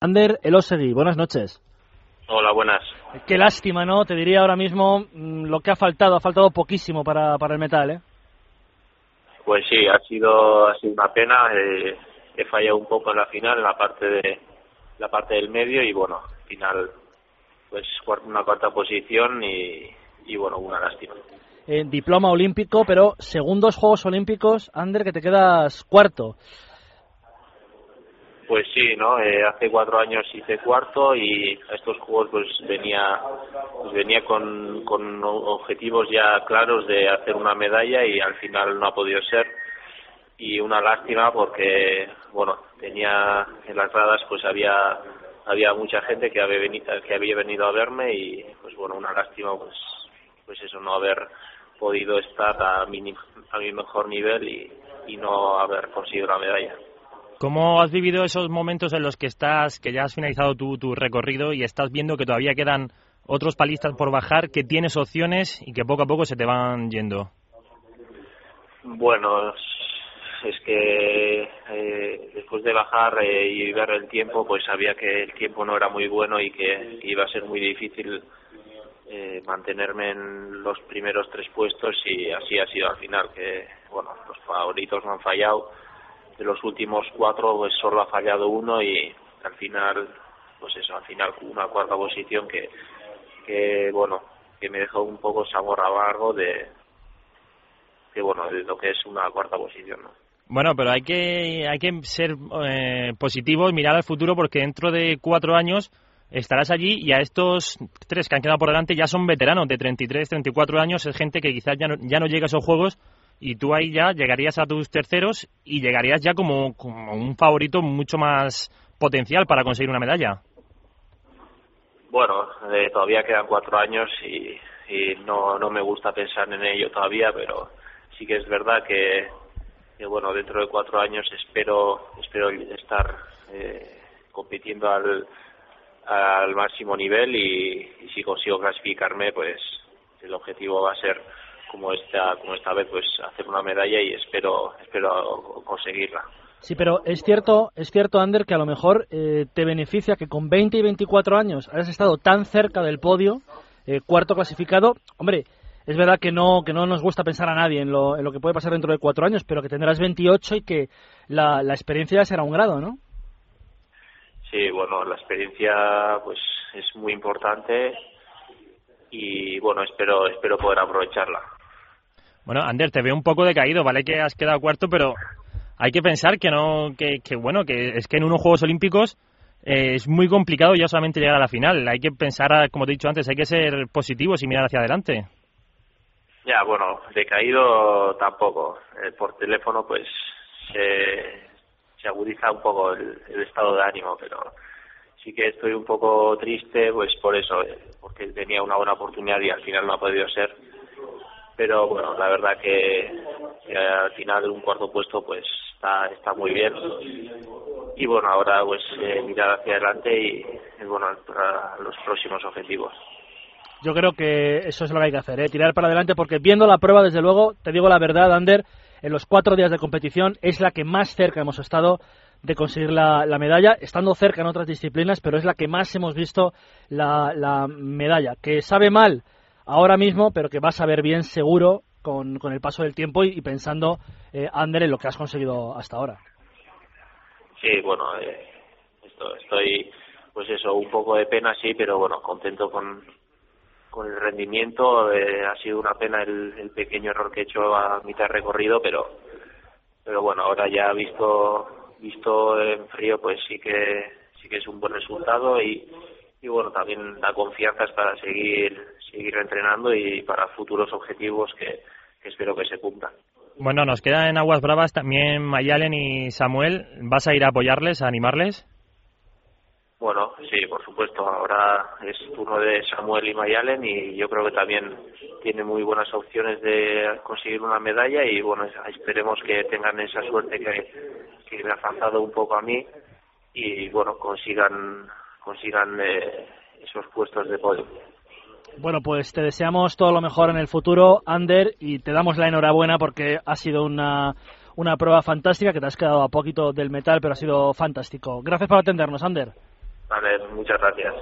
Ander Elosegui, buenas noches. Hola, buenas. Qué lástima, ¿no? Te diría ahora mismo mm, lo que ha faltado, ha faltado poquísimo para, para el metal, ¿eh? Pues sí, ha sido, ha sido una pena. Eh, he fallado un poco en la final, en la parte de la parte del medio y bueno, al final pues una cuarta posición y, y bueno, una lástima. Eh, diploma olímpico, pero segundos Juegos Olímpicos, Ander, que te quedas cuarto. Pues sí, ¿no? Eh, hace cuatro años hice cuarto y a estos juegos pues venía pues venía con, con objetivos ya claros de hacer una medalla y al final no ha podido ser y una lástima porque bueno tenía en las gradas pues había había mucha gente que había venido que había venido a verme y pues bueno una lástima pues pues eso no haber podido estar a mi a mi mejor nivel y, y no haber conseguido la medalla ¿Cómo has vivido esos momentos en los que estás, que ya has finalizado tu, tu recorrido y estás viendo que todavía quedan otros palistas por bajar, que tienes opciones y que poco a poco se te van yendo? Bueno, es que eh, después de bajar eh, y ver el tiempo, pues sabía que el tiempo no era muy bueno y que, iba a ser muy difícil eh, mantenerme en los primeros tres puestos y así ha sido al final, que bueno, los favoritos no han fallado de los últimos cuatro pues solo ha fallado uno y al final pues eso al final una cuarta posición que que bueno que me dejó un poco sabor amargo de que bueno de lo que es una cuarta posición ¿no? Bueno, pero hay que hay que ser eh, positivos, mirar al futuro porque dentro de cuatro años estarás allí y a estos tres que han quedado por delante ya son veteranos de 33, 34 años, es gente que quizás ya no, ya no llega a esos juegos y tú ahí ya llegarías a tus terceros y llegarías ya como, como un favorito mucho más potencial para conseguir una medalla. Bueno, eh, todavía quedan cuatro años y, no, no me gusta pensar en ello todavía, pero sí que es verdad que, bueno, dentro de cuatro años espero, espero estar eh, compitiendo al, al máximo nivel y si consigo clasificarme, pues el objetivo va a ser como esta como esta vez pues hacer una medalla y espero espero conseguirla. Sí pero es cierto es cierto Ander que a lo mejor eh, te beneficia que con 20 y 24 años hayas estado tan cerca del podio eh, cuarto clasificado. Hombre es verdad que no que no nos gusta pensar a nadie en lo, en lo que puede pasar dentro de cuatro años pero que tendrás 28 y que la, la experiencia será un grado no sí bueno la experiencia pues es muy importante y bueno espero espero poder aprovecharla bueno, Ander, te veo un poco decaído, vale que has quedado cuarto, pero hay que pensar que no, que, bueno, que es que en unos Juegos Olímpicos eh, es muy complicado ya solamente llegar a la final. Hay que pensar, como te he dicho antes, hay que ser positivos y mirar hacia adelante. Ya, bueno, decaído tampoco. Eh, por teléfono, pues se, se agudiza un poco el, el, estado de ánimo, pero sí que estoy un poco triste, pues por eso, eh, porque tenía una buena oportunidad y al final no ha podido ser pero bueno, la verdad que, al final un cuarto puesto pues está, está muy bien y bueno, ahora pues eh, mirar hacia adelante y, bueno, para los próximos objetivos. Yo creo que eso es lo que hay que hacer, ¿eh? tirar para adelante porque viendo la prueba, desde luego, te digo la verdad, Ander, en los cuatro días de competición es la que más cerca hemos estado de conseguir la, la, medalla, estando cerca en otras disciplinas, pero es la que más hemos visto la medalla. Que sabe mal, ahora mismo, pero que vas a ver bien seguro con, con el paso del tiempo y, pensando, eh, Ander, en lo que has conseguido hasta ahora. Sí, bueno, eh, esto, estoy, pues eso, un poco de pena, sí, pero bueno, contento con, con el rendimiento. Eh, ha sido una pena el, pequeño error que he hecho a mitad de recorrido, pero, pero bueno, ahora ya visto, visto en frío, pues sí que, sí que es un buen resultado y, y bueno, también da confianzas para seguir seguir entrenando y para futuros objetivos que, que espero que se cumplan. Bueno, nos queda en Aguas Bravas también Mayalen y Samuel. ¿Vas a ir a apoyarles, a animarles? Bueno, sí, por supuesto. Ahora es turno de Samuel y Mayalen y yo creo que también tiene muy buenas opciones de conseguir una medalla y bueno, esperemos que tengan esa suerte que, que me ha faltado un poco a mí y bueno, consigan consigan eh, esos puestos de podio. Bueno, pues te deseamos todo lo mejor en el futuro, Ander, y te damos la enhorabuena porque ha sido una, una prueba fantástica, que te has quedado a poquito del metal, pero ha sido fantástico. Gracias por atendernos, Ander. Vale, muchas gracias.